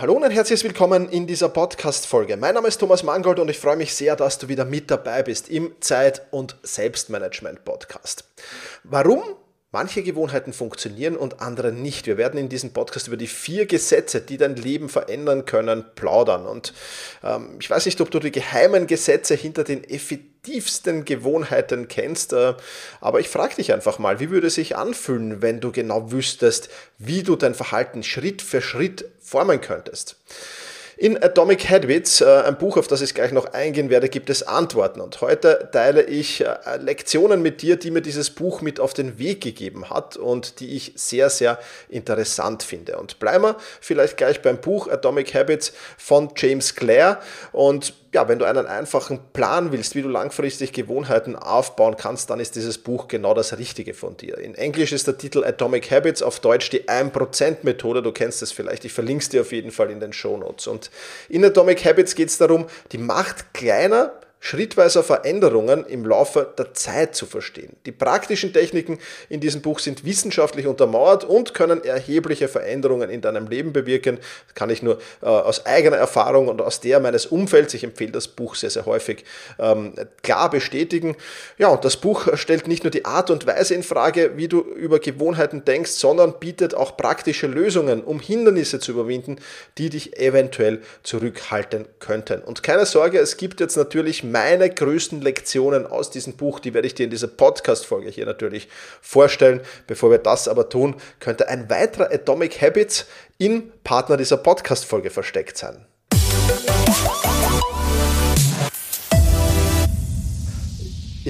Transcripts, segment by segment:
Hallo und herzlich willkommen in dieser Podcast-Folge. Mein Name ist Thomas Mangold und ich freue mich sehr, dass du wieder mit dabei bist im Zeit- und Selbstmanagement-Podcast. Warum manche Gewohnheiten funktionieren und andere nicht? Wir werden in diesem Podcast über die vier Gesetze, die dein Leben verändern können, plaudern. Und ähm, ich weiß nicht, ob du die geheimen Gesetze hinter den effektivsten Gewohnheiten kennst, äh, aber ich frage dich einfach mal, wie würde es sich anfühlen, wenn du genau wüsstest, wie du dein Verhalten Schritt für Schritt formen könntest? In Atomic Habits, äh, ein Buch, auf das ich gleich noch eingehen werde, gibt es Antworten. Und heute teile ich äh, Lektionen mit dir, die mir dieses Buch mit auf den Weg gegeben hat und die ich sehr, sehr interessant finde. Und bleiben wir vielleicht gleich beim Buch Atomic Habits von James Clare. Und ja, wenn du einen einfachen Plan willst, wie du langfristig Gewohnheiten aufbauen kannst, dann ist dieses Buch genau das Richtige von dir. In Englisch ist der Titel Atomic Habits, auf Deutsch die 1% Methode. Du kennst es vielleicht. Ich verlinke es dir auf jeden Fall in den Show Notes. Und in Atomic Habits geht es darum, die Macht kleiner schrittweiser Veränderungen im Laufe der Zeit zu verstehen. Die praktischen Techniken in diesem Buch sind wissenschaftlich untermauert und können erhebliche Veränderungen in deinem Leben bewirken. Das kann ich nur äh, aus eigener Erfahrung und aus der meines Umfelds, ich empfehle das Buch sehr, sehr häufig, ähm, klar bestätigen. Ja, und das Buch stellt nicht nur die Art und Weise in Frage, wie du über Gewohnheiten denkst, sondern bietet auch praktische Lösungen, um Hindernisse zu überwinden, die dich eventuell zurückhalten könnten. Und keine Sorge, es gibt jetzt natürlich meine größten Lektionen aus diesem Buch, die werde ich dir in dieser Podcast-Folge hier natürlich vorstellen. Bevor wir das aber tun, könnte ein weiterer Atomic Habits im Partner dieser Podcast-Folge versteckt sein.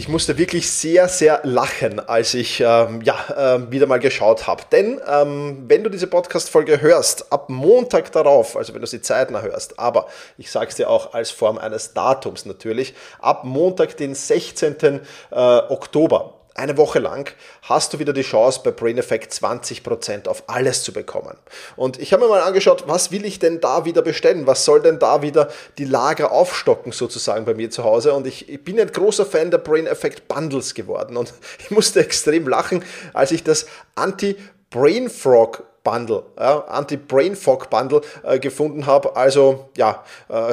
Ich musste wirklich sehr, sehr lachen, als ich ähm, ja, äh, wieder mal geschaut habe. Denn ähm, wenn du diese Podcast-Folge hörst, ab Montag darauf, also wenn du sie zeitnah hörst, aber ich sage es dir auch als Form eines Datums natürlich, ab Montag, den 16. Äh, Oktober, eine Woche lang hast du wieder die Chance, bei Brain Effect 20% auf alles zu bekommen. Und ich habe mir mal angeschaut, was will ich denn da wieder bestellen? Was soll denn da wieder die Lager aufstocken, sozusagen bei mir zu Hause? Und ich, ich bin ein großer Fan der Brain Effect Bundles geworden. Und ich musste extrem lachen, als ich das Anti-Brain Frog Bundle, ja, Anti-Brain Fog Bundle äh, gefunden habe. Also ja, äh,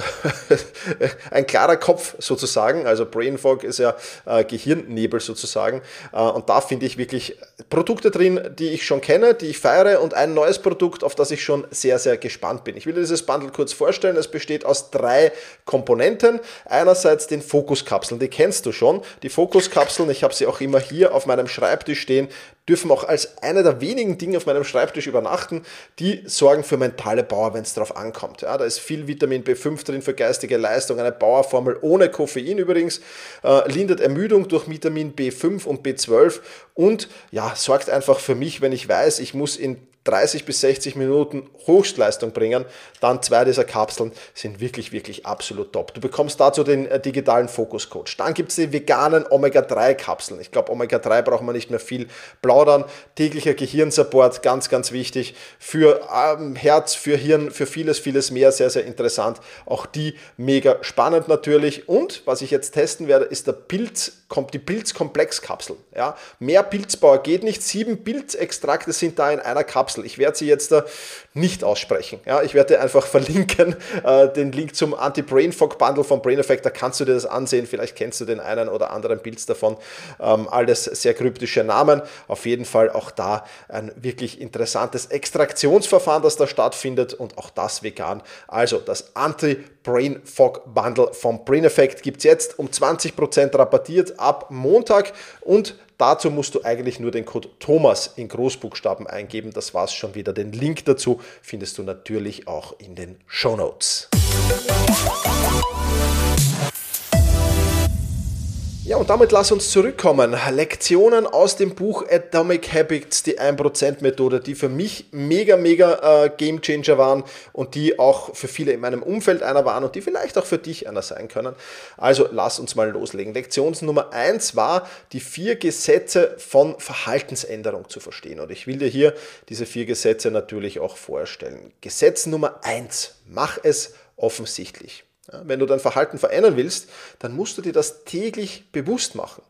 ein klarer Kopf sozusagen. Also Brain Fog ist ja äh, Gehirnnebel sozusagen. Äh, und da finde ich wirklich Produkte drin, die ich schon kenne, die ich feiere und ein neues Produkt, auf das ich schon sehr, sehr gespannt bin. Ich will dieses Bundle kurz vorstellen. Es besteht aus drei Komponenten. Einerseits den Fokuskapseln, die kennst du schon. Die Fokuskapseln, ich habe sie auch immer hier auf meinem Schreibtisch stehen, dürfen auch als einer der wenigen Dinge auf meinem Schreibtisch übernachten, die sorgen für mentale Power, wenn es darauf ankommt. Ja, da ist viel Vitamin B5 drin für geistige Leistung, eine Powerformel ohne Koffein übrigens, äh, lindert Ermüdung durch Vitamin B5 und B12 und ja, sorgt einfach für mich, wenn ich weiß, ich muss in 30 bis 60 Minuten Höchstleistung bringen, dann zwei dieser Kapseln sind wirklich, wirklich absolut top. Du bekommst dazu den äh, digitalen Fokus Coach. Dann gibt es die veganen Omega-3-Kapseln. Ich glaube, Omega-3 braucht man nicht mehr viel plaudern. Täglicher Gehirnsupport, ganz, ganz wichtig. Für ähm, Herz, für Hirn, für vieles, vieles mehr. Sehr, sehr interessant. Auch die mega spannend natürlich. Und was ich jetzt testen werde, ist der Pilz, kommt die Pilzkomplexkapsel. Ja, mehr Pilzbauer geht nicht. Sieben Pilzextrakte sind da in einer Kapsel. Kapsel. Ich werde sie jetzt da nicht aussprechen. Ja, ich werde einfach verlinken äh, den Link zum Anti-Brain Fog Bundle von Brain Effect. Da kannst du dir das ansehen. Vielleicht kennst du den einen oder anderen Pilz davon. Ähm, alles sehr kryptische Namen. Auf jeden Fall auch da ein wirklich interessantes Extraktionsverfahren, das da stattfindet und auch das vegan. Also das Anti-Brain Fog Bundle von Brain Effect gibt es jetzt um 20% rabattiert ab Montag und Dazu musst du eigentlich nur den Code Thomas in Großbuchstaben eingeben. Das war's schon wieder. Den Link dazu findest du natürlich auch in den Show Notes. Und damit lass uns zurückkommen. Lektionen aus dem Buch Atomic Habits, die 1%-Methode, die für mich mega, mega äh, Game Changer waren und die auch für viele in meinem Umfeld einer waren und die vielleicht auch für dich einer sein können. Also lass uns mal loslegen. Lektion Nummer 1 war, die vier Gesetze von Verhaltensänderung zu verstehen. Und ich will dir hier diese vier Gesetze natürlich auch vorstellen. Gesetz Nummer 1, mach es offensichtlich. Wenn du dein Verhalten verändern willst, dann musst du dir das täglich bewusst machen.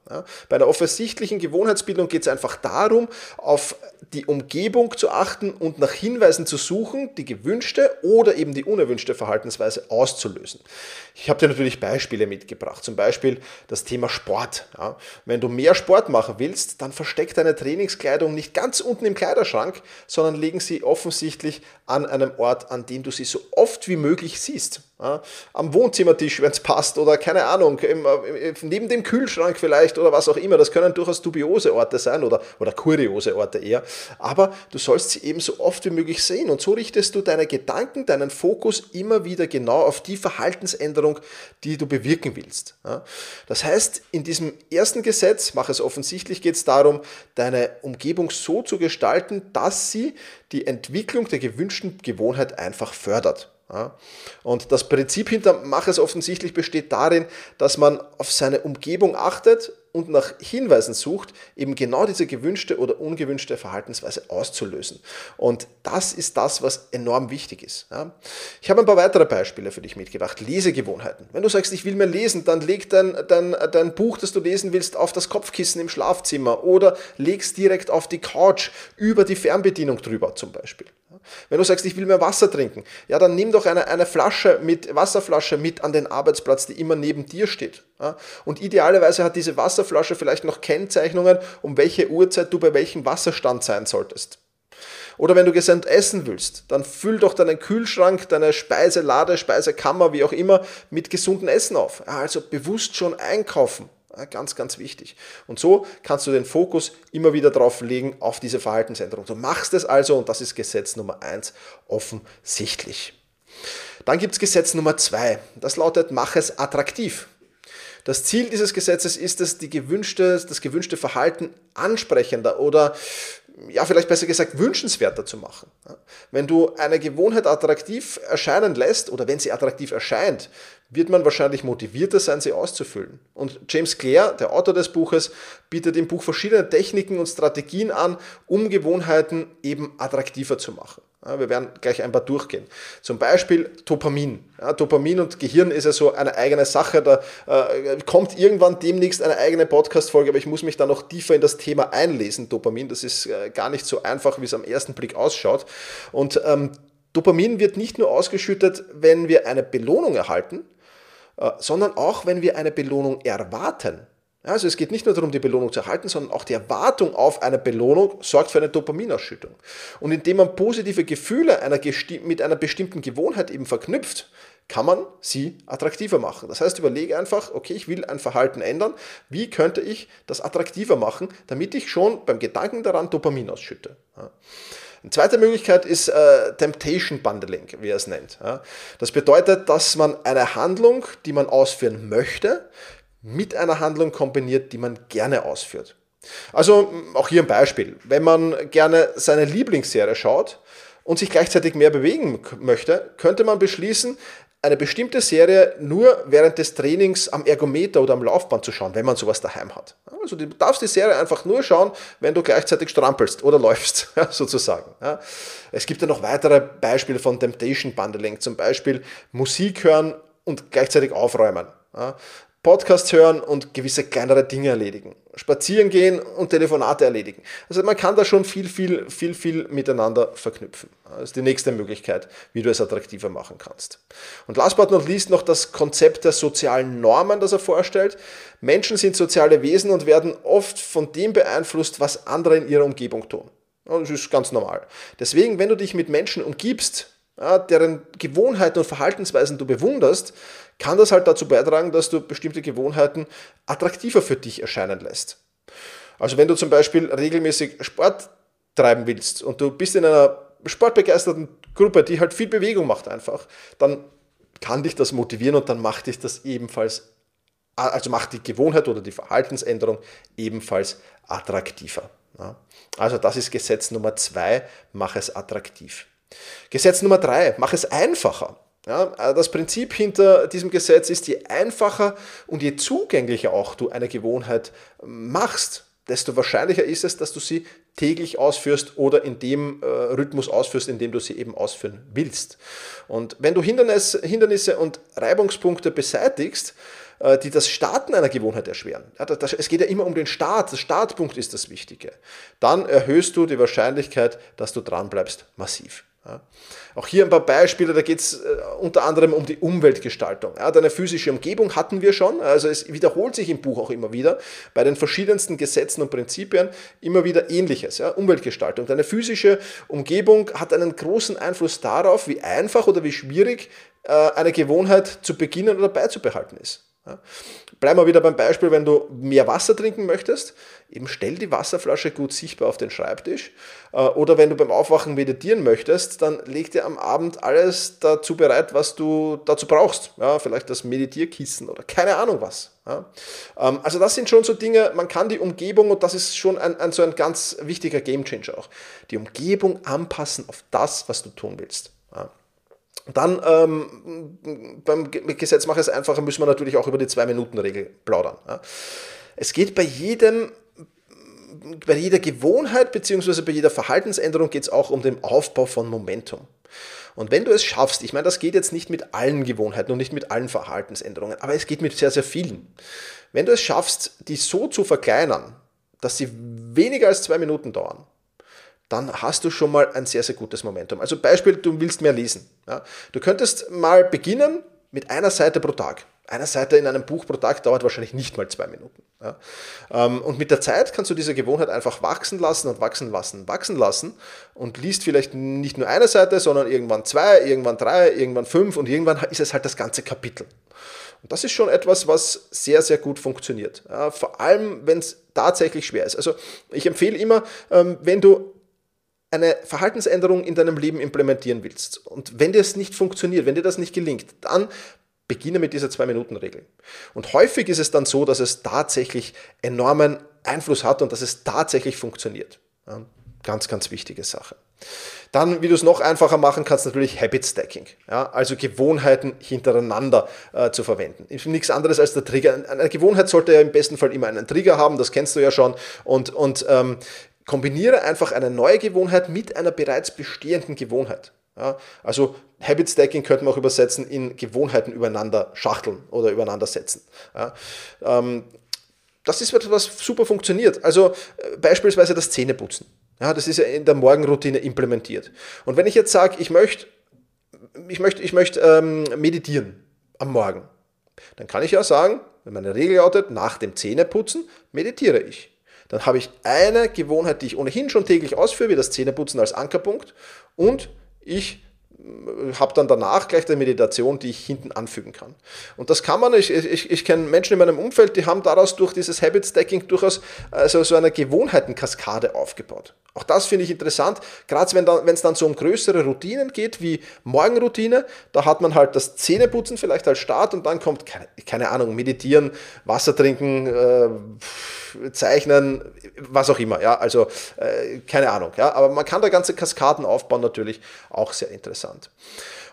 Bei einer offensichtlichen Gewohnheitsbildung geht es einfach darum, auf die Umgebung zu achten und nach Hinweisen zu suchen, die gewünschte oder eben die unerwünschte Verhaltensweise auszulösen. Ich habe dir natürlich Beispiele mitgebracht, zum Beispiel das Thema Sport. Wenn du mehr Sport machen willst, dann versteck deine Trainingskleidung nicht ganz unten im Kleiderschrank, sondern legen sie offensichtlich an einem Ort, an dem du sie so oft wie möglich siehst. Ja, am Wohnzimmertisch, wenn es passt, oder keine Ahnung, im, äh, neben dem Kühlschrank vielleicht oder was auch immer. Das können durchaus dubiose Orte sein oder, oder kuriose Orte eher. Aber du sollst sie eben so oft wie möglich sehen. Und so richtest du deine Gedanken, deinen Fokus immer wieder genau auf die Verhaltensänderung, die du bewirken willst. Ja, das heißt, in diesem ersten Gesetz, mach es offensichtlich, geht es darum, deine Umgebung so zu gestalten, dass sie die Entwicklung der gewünschten Gewohnheit einfach fördert. Und das Prinzip hinter Mach es offensichtlich besteht darin, dass man auf seine Umgebung achtet und nach Hinweisen sucht, eben genau diese gewünschte oder ungewünschte Verhaltensweise auszulösen. Und das ist das, was enorm wichtig ist. Ich habe ein paar weitere Beispiele für dich mitgebracht. Lesegewohnheiten. Wenn du sagst, ich will mehr lesen, dann leg dein, dein, dein Buch, das du lesen willst, auf das Kopfkissen im Schlafzimmer oder leg's direkt auf die Couch über die Fernbedienung drüber zum Beispiel. Wenn du sagst, ich will mehr Wasser trinken, ja, dann nimm doch eine, eine Flasche mit, Wasserflasche mit an den Arbeitsplatz, die immer neben dir steht. Ja. Und idealerweise hat diese Wasserflasche vielleicht noch Kennzeichnungen, um welche Uhrzeit du bei welchem Wasserstand sein solltest. Oder wenn du gesund essen willst, dann füll doch deinen Kühlschrank, deine Speiselade, Speisekammer, wie auch immer, mit gesundem Essen auf. Ja, also bewusst schon einkaufen. Ganz, ganz wichtig. Und so kannst du den Fokus immer wieder drauf legen auf diese Verhaltensänderung. Du machst es also, und das ist Gesetz Nummer eins offensichtlich. Dann gibt es Gesetz Nummer zwei. Das lautet, mach es attraktiv. Das Ziel dieses Gesetzes ist es, die gewünschte, das gewünschte Verhalten ansprechender oder ja, vielleicht besser gesagt, wünschenswerter zu machen. Wenn du eine Gewohnheit attraktiv erscheinen lässt oder wenn sie attraktiv erscheint, wird man wahrscheinlich motivierter sein, sie auszufüllen. Und James Clear, der Autor des Buches, bietet im Buch verschiedene Techniken und Strategien an, um Gewohnheiten eben attraktiver zu machen. Wir werden gleich ein paar durchgehen. Zum Beispiel Dopamin. Ja, Dopamin und Gehirn ist ja so eine eigene Sache. Da äh, kommt irgendwann demnächst eine eigene Podcast-Folge, aber ich muss mich da noch tiefer in das Thema einlesen. Dopamin, das ist äh, gar nicht so einfach, wie es am ersten Blick ausschaut. Und ähm, Dopamin wird nicht nur ausgeschüttet, wenn wir eine Belohnung erhalten, äh, sondern auch, wenn wir eine Belohnung erwarten. Also es geht nicht nur darum, die Belohnung zu erhalten, sondern auch die Erwartung auf eine Belohnung sorgt für eine Dopaminausschüttung. Und indem man positive Gefühle einer mit einer bestimmten Gewohnheit eben verknüpft, kann man sie attraktiver machen. Das heißt, überlege einfach, okay, ich will ein Verhalten ändern. Wie könnte ich das attraktiver machen, damit ich schon beim Gedanken daran Dopamin ausschütte? Eine zweite Möglichkeit ist äh, Temptation Bundling, wie er es nennt. Das bedeutet, dass man eine Handlung, die man ausführen möchte, mit einer Handlung kombiniert, die man gerne ausführt. Also auch hier ein Beispiel. Wenn man gerne seine Lieblingsserie schaut und sich gleichzeitig mehr bewegen möchte, könnte man beschließen, eine bestimmte Serie nur während des Trainings am Ergometer oder am Laufband zu schauen, wenn man sowas daheim hat. Also du darfst die Serie einfach nur schauen, wenn du gleichzeitig strampelst oder läufst, sozusagen. Es gibt ja noch weitere Beispiele von Temptation Bundling, zum Beispiel Musik hören und gleichzeitig aufräumen. Podcasts hören und gewisse kleinere Dinge erledigen. Spazieren gehen und Telefonate erledigen. Also man kann da schon viel, viel, viel, viel miteinander verknüpfen. Das ist die nächste Möglichkeit, wie du es attraktiver machen kannst. Und last but not least noch das Konzept der sozialen Normen, das er vorstellt. Menschen sind soziale Wesen und werden oft von dem beeinflusst, was andere in ihrer Umgebung tun. Das ist ganz normal. Deswegen, wenn du dich mit Menschen umgibst, deren Gewohnheiten und Verhaltensweisen du bewunderst, kann das halt dazu beitragen, dass du bestimmte Gewohnheiten attraktiver für dich erscheinen lässt. Also wenn du zum Beispiel regelmäßig Sport treiben willst und du bist in einer sportbegeisterten Gruppe, die halt viel Bewegung macht einfach, dann kann dich das motivieren und dann macht dich das ebenfalls, also macht die Gewohnheit oder die Verhaltensänderung ebenfalls attraktiver. Also das ist Gesetz Nummer zwei, mach es attraktiv. Gesetz Nummer drei, mach es einfacher. Ja, äh, das Prinzip hinter diesem Gesetz ist, je einfacher und je zugänglicher auch du eine Gewohnheit machst, desto wahrscheinlicher ist es, dass du sie täglich ausführst oder in dem äh, Rhythmus ausführst, in dem du sie eben ausführen willst. Und wenn du Hindernis, Hindernisse und Reibungspunkte beseitigst, äh, die das Starten einer Gewohnheit erschweren. Ja, das, es geht ja immer um den Start. Der Startpunkt ist das Wichtige. Dann erhöhst du die Wahrscheinlichkeit, dass du dranbleibst, massiv. Ja. Auch hier ein paar Beispiele, da geht es äh, unter anderem um die Umweltgestaltung. Ja, deine physische Umgebung hatten wir schon, also es wiederholt sich im Buch auch immer wieder, bei den verschiedensten Gesetzen und Prinzipien immer wieder ähnliches. Ja. Umweltgestaltung. Deine physische Umgebung hat einen großen Einfluss darauf, wie einfach oder wie schwierig äh, eine Gewohnheit zu beginnen oder beizubehalten ist. Ja. Bleiben wir wieder beim Beispiel, wenn du mehr Wasser trinken möchtest, eben stell die Wasserflasche gut sichtbar auf den Schreibtisch. Äh, oder wenn du beim Aufwachen meditieren möchtest, dann leg dir am Abend alles dazu bereit, was du dazu brauchst. Ja, vielleicht das Meditierkissen oder keine Ahnung was. Ja. Ähm, also das sind schon so Dinge, man kann die Umgebung, und das ist schon ein, ein so ein ganz wichtiger Gamechanger auch, die Umgebung anpassen auf das, was du tun willst. Ja. Dann ähm, beim Gesetz mache es einfacher, müssen wir natürlich auch über die Zwei-Minuten-Regel plaudern. Ja. Es geht bei jedem bei jeder Gewohnheit bzw. bei jeder Verhaltensänderung geht es auch um den Aufbau von Momentum. Und wenn du es schaffst, ich meine, das geht jetzt nicht mit allen Gewohnheiten und nicht mit allen Verhaltensänderungen, aber es geht mit sehr, sehr vielen. Wenn du es schaffst, die so zu verkleinern, dass sie weniger als zwei Minuten dauern, dann hast du schon mal ein sehr, sehr gutes Momentum. Also Beispiel, du willst mehr lesen. Ja. Du könntest mal beginnen mit einer Seite pro Tag. Eine Seite in einem Buch pro Tag dauert wahrscheinlich nicht mal zwei Minuten. Ja. Ähm, und mit der Zeit kannst du diese Gewohnheit einfach wachsen lassen und wachsen lassen, wachsen lassen und liest vielleicht nicht nur eine Seite, sondern irgendwann zwei, irgendwann drei, irgendwann fünf und irgendwann ist es halt das ganze Kapitel. Und das ist schon etwas, was sehr, sehr gut funktioniert. Ja, vor allem, wenn es tatsächlich schwer ist. Also ich empfehle immer, ähm, wenn du eine Verhaltensänderung in deinem Leben implementieren willst und wenn dir das nicht funktioniert, wenn dir das nicht gelingt, dann beginne mit dieser Zwei-Minuten-Regel. Und häufig ist es dann so, dass es tatsächlich enormen Einfluss hat und dass es tatsächlich funktioniert. Ja, ganz, ganz wichtige Sache. Dann, wie du es noch einfacher machen kannst, natürlich Habit Stacking. Ja, also Gewohnheiten hintereinander äh, zu verwenden. Nichts anderes als der Trigger. Eine Gewohnheit sollte ja im besten Fall immer einen Trigger haben, das kennst du ja schon. Und, und ähm, kombiniere einfach eine neue Gewohnheit mit einer bereits bestehenden Gewohnheit. Ja, also Habit Stacking könnte man auch übersetzen in Gewohnheiten übereinander schachteln oder übereinander setzen. Ja, ähm, das ist etwas, was super funktioniert. Also äh, beispielsweise das Zähneputzen. Ja, das ist ja in der Morgenroutine implementiert. Und wenn ich jetzt sage, ich möchte ich möchte, ich möchte ähm, meditieren am Morgen, dann kann ich ja sagen, wenn meine Regel lautet, nach dem Zähneputzen meditiere ich. Dann habe ich eine Gewohnheit, die ich ohnehin schon täglich ausführe, wie das Zähneputzen als Ankerpunkt. Und ich habe dann danach gleich eine Meditation, die ich hinten anfügen kann. Und das kann man, ich, ich, ich kenne Menschen in meinem Umfeld, die haben daraus durch dieses Habit Stacking durchaus also so eine Gewohnheitenkaskade aufgebaut. Auch das finde ich interessant, gerade wenn es dann so um größere Routinen geht, wie Morgenroutine, da hat man halt das Zähneputzen vielleicht als Start und dann kommt, keine, keine Ahnung, meditieren, Wasser trinken, äh, zeichnen, was auch immer, ja, also äh, keine Ahnung, ja, aber man kann da ganze Kaskaden aufbauen, natürlich auch sehr interessant.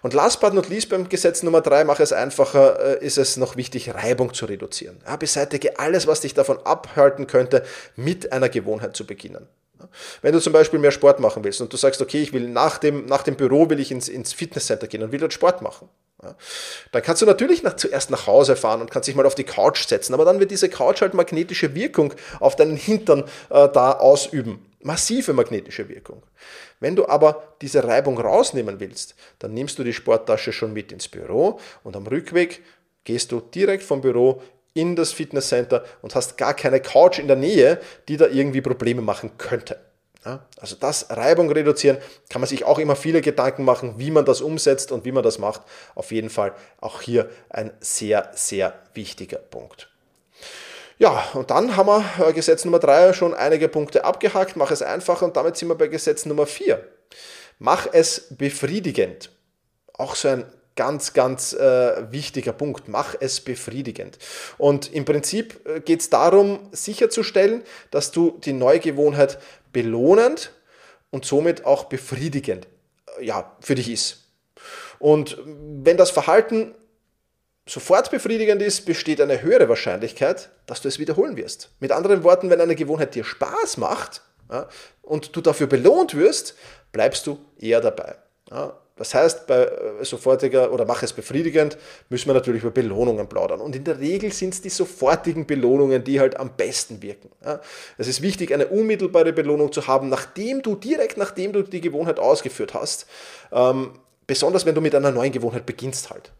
Und last but not least beim Gesetz Nummer drei, mache es einfacher, äh, ist es noch wichtig, Reibung zu reduzieren. Ja, beseitige alles, was dich davon abhalten könnte, mit einer Gewohnheit zu beginnen. Wenn du zum Beispiel mehr Sport machen willst und du sagst, okay, ich will nach dem, nach dem Büro will ich ins, ins Fitnesscenter gehen und will dort Sport machen. Ja, dann kannst du natürlich nach, zuerst nach Hause fahren und kannst dich mal auf die Couch setzen, aber dann wird diese Couch halt magnetische Wirkung auf deinen Hintern äh, da ausüben. Massive magnetische Wirkung. Wenn du aber diese Reibung rausnehmen willst, dann nimmst du die Sporttasche schon mit ins Büro und am Rückweg gehst du direkt vom Büro in das Fitnesscenter und hast gar keine Couch in der Nähe, die da irgendwie Probleme machen könnte. Also das Reibung reduzieren, kann man sich auch immer viele Gedanken machen, wie man das umsetzt und wie man das macht. Auf jeden Fall auch hier ein sehr, sehr wichtiger Punkt. Ja, und dann haben wir äh, Gesetz Nummer 3 schon einige Punkte abgehakt. Mach es einfacher und damit sind wir bei Gesetz Nummer 4. Mach es befriedigend. Auch so ein ganz, ganz äh, wichtiger Punkt. Mach es befriedigend. Und im Prinzip äh, geht es darum, sicherzustellen, dass du die neue Gewohnheit belohnend und somit auch befriedigend äh, ja, für dich ist. Und wenn das Verhalten sofort befriedigend ist, besteht eine höhere Wahrscheinlichkeit, dass du es wiederholen wirst. Mit anderen Worten, wenn eine Gewohnheit dir Spaß macht, ja, und du dafür belohnt wirst, bleibst du eher dabei. Ja, das heißt, bei äh, sofortiger oder mach es befriedigend, müssen wir natürlich über Belohnungen plaudern. Und in der Regel sind es die sofortigen Belohnungen, die halt am besten wirken. Ja, es ist wichtig, eine unmittelbare Belohnung zu haben, nachdem du, direkt nachdem du die Gewohnheit ausgeführt hast. Ähm, besonders wenn du mit einer neuen Gewohnheit beginnst halt.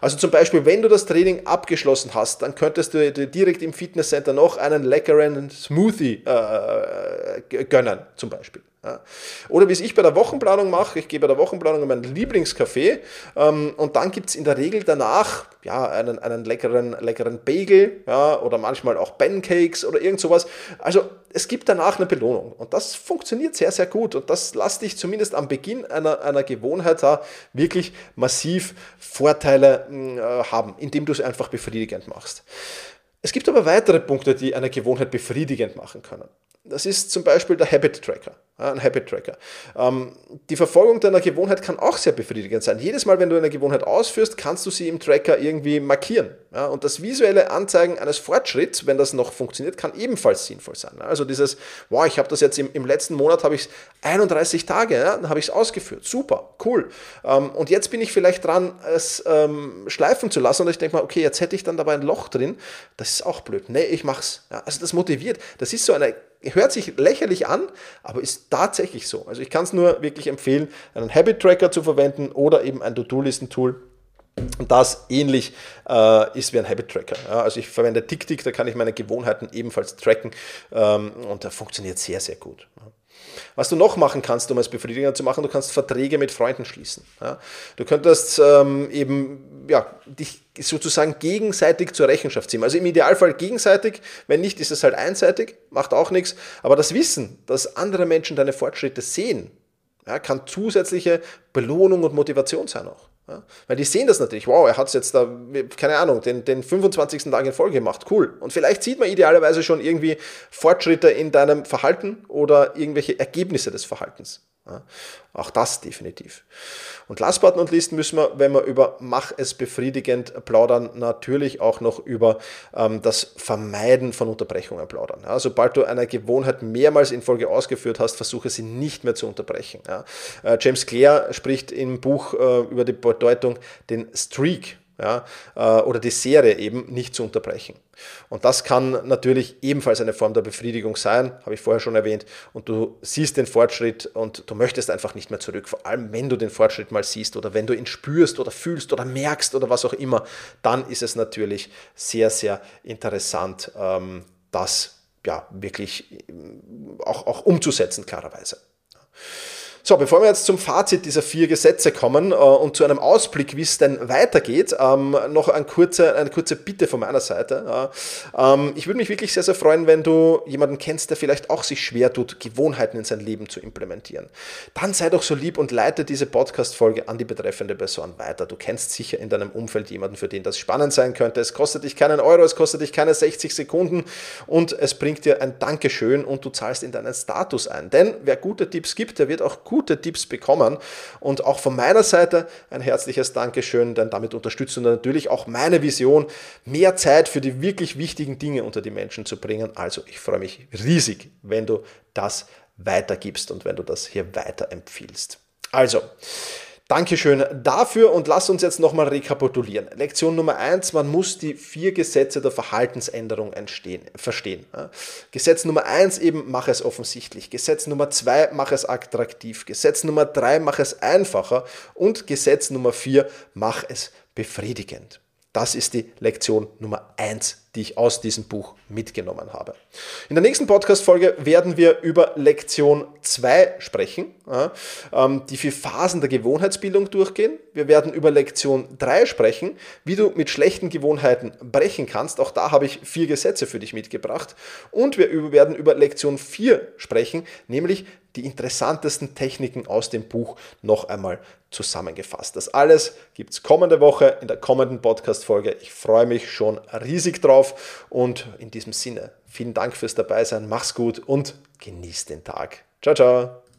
Also zum Beispiel, wenn du das Training abgeschlossen hast, dann könntest du dir direkt im Fitnesscenter noch einen leckeren Smoothie äh, gönnen, zum Beispiel. Oder wie es ich bei der Wochenplanung mache, ich gehe bei der Wochenplanung in meinen Lieblingscafé ähm, und dann gibt es in der Regel danach ja, einen, einen leckeren, leckeren Bagel ja, oder manchmal auch Pancakes oder irgend sowas. Also es gibt danach eine Belohnung und das funktioniert sehr, sehr gut und das lässt dich zumindest am Beginn einer, einer Gewohnheit da wirklich massiv Vorteile äh, haben, indem du es einfach befriedigend machst. Es gibt aber weitere Punkte, die eine Gewohnheit befriedigend machen können. Das ist zum Beispiel der Habit Tracker, ein Habit Tracker. Ähm, die Verfolgung deiner Gewohnheit kann auch sehr befriedigend sein. Jedes Mal, wenn du eine Gewohnheit ausführst, kannst du sie im Tracker irgendwie markieren. Und das visuelle Anzeigen eines Fortschritts, wenn das noch funktioniert, kann ebenfalls sinnvoll sein. Also dieses, wow, ich habe das jetzt im, im letzten Monat, habe ich 31 Tage, dann habe ich es ausgeführt. Super, cool. Ähm, und jetzt bin ich vielleicht dran, es ähm, schleifen zu lassen und ich denke mal, okay, jetzt hätte ich dann dabei ein Loch drin. Das ist auch blöd. Nee, ich mach's. Ja, also das motiviert. Das ist so eine hört sich lächerlich an, aber ist tatsächlich so. Also ich kann es nur wirklich empfehlen, einen Habit Tracker zu verwenden oder eben ein To-Do-Listen-Tool. Und das ähnlich äh, ist wie ein Habit Tracker. Ja, also ich verwende TickTick, da kann ich meine Gewohnheiten ebenfalls tracken ähm, und der funktioniert sehr, sehr gut. Ja. Was du noch machen kannst, um es befriedigender zu machen, du kannst Verträge mit Freunden schließen. Ja. Du könntest ähm, eben ja, dich sozusagen gegenseitig zur Rechenschaft ziehen. Also im Idealfall gegenseitig, wenn nicht, ist es halt einseitig, macht auch nichts. Aber das Wissen, dass andere Menschen deine Fortschritte sehen, ja, kann zusätzliche Belohnung und Motivation sein auch. Ja, weil die sehen das natürlich, wow, er hat es jetzt da, keine Ahnung, den, den 25. Tag in Folge gemacht, cool. Und vielleicht sieht man idealerweise schon irgendwie Fortschritte in deinem Verhalten oder irgendwelche Ergebnisse des Verhaltens. Ja, auch das definitiv. Und last but not least müssen wir, wenn wir über Mach es befriedigend plaudern, natürlich auch noch über ähm, das Vermeiden von Unterbrechungen plaudern. Ja, sobald du eine Gewohnheit mehrmals in Folge ausgeführt hast, versuche sie nicht mehr zu unterbrechen. Ja. Äh, James Clear spricht im Buch äh, über die Bedeutung, den Streak ja, äh, oder die Serie eben nicht zu unterbrechen. Und das kann natürlich ebenfalls eine Form der Befriedigung sein, habe ich vorher schon erwähnt. Und du siehst den Fortschritt und du möchtest einfach nicht mehr zurück. Vor allem, wenn du den Fortschritt mal siehst oder wenn du ihn spürst oder fühlst oder merkst oder was auch immer, dann ist es natürlich sehr, sehr interessant, ähm, das ja wirklich auch, auch umzusetzen, klarerweise. So, bevor wir jetzt zum Fazit dieser vier Gesetze kommen äh, und zu einem Ausblick, wie es denn weitergeht, ähm, noch ein kurze, eine kurze Bitte von meiner Seite. Ja. Ähm, ich würde mich wirklich sehr, sehr freuen, wenn du jemanden kennst, der vielleicht auch sich schwer tut, Gewohnheiten in sein Leben zu implementieren. Dann sei doch so lieb und leite diese Podcast-Folge an die betreffende Person weiter. Du kennst sicher in deinem Umfeld jemanden, für den das spannend sein könnte. Es kostet dich keinen Euro, es kostet dich keine 60 Sekunden und es bringt dir ein Dankeschön und du zahlst in deinen Status ein. Denn wer gute Tipps gibt, der wird auch gute Tipps bekommen. Und auch von meiner Seite ein herzliches Dankeschön, denn damit unterstützt du natürlich auch meine Vision, mehr Zeit für die wirklich wichtigen Dinge unter die Menschen zu bringen. Also ich freue mich riesig, wenn du das weitergibst und wenn du das hier weiterempfiehlst. Also, Dankeschön dafür und lass uns jetzt nochmal rekapitulieren. Lektion Nummer eins: man muss die vier Gesetze der Verhaltensänderung entstehen, verstehen. Gesetz Nummer eins eben, mach es offensichtlich. Gesetz Nummer zwei, mach es attraktiv. Gesetz Nummer drei, mach es einfacher. Und Gesetz Nummer vier, mach es befriedigend. Das ist die Lektion Nummer eins die ich aus diesem Buch mitgenommen habe. In der nächsten Podcast-Folge werden wir über Lektion 2 sprechen, ähm, die vier Phasen der Gewohnheitsbildung durchgehen. Wir werden über Lektion 3 sprechen, wie du mit schlechten Gewohnheiten brechen kannst. Auch da habe ich vier Gesetze für dich mitgebracht. Und wir werden über Lektion 4 sprechen, nämlich die interessantesten Techniken aus dem Buch noch einmal zusammengefasst. Das alles gibt es kommende Woche in der kommenden Podcast-Folge. Ich freue mich schon riesig drauf. Und in diesem Sinne, vielen Dank fürs Dabeisein, mach's gut und genieß den Tag. Ciao, ciao.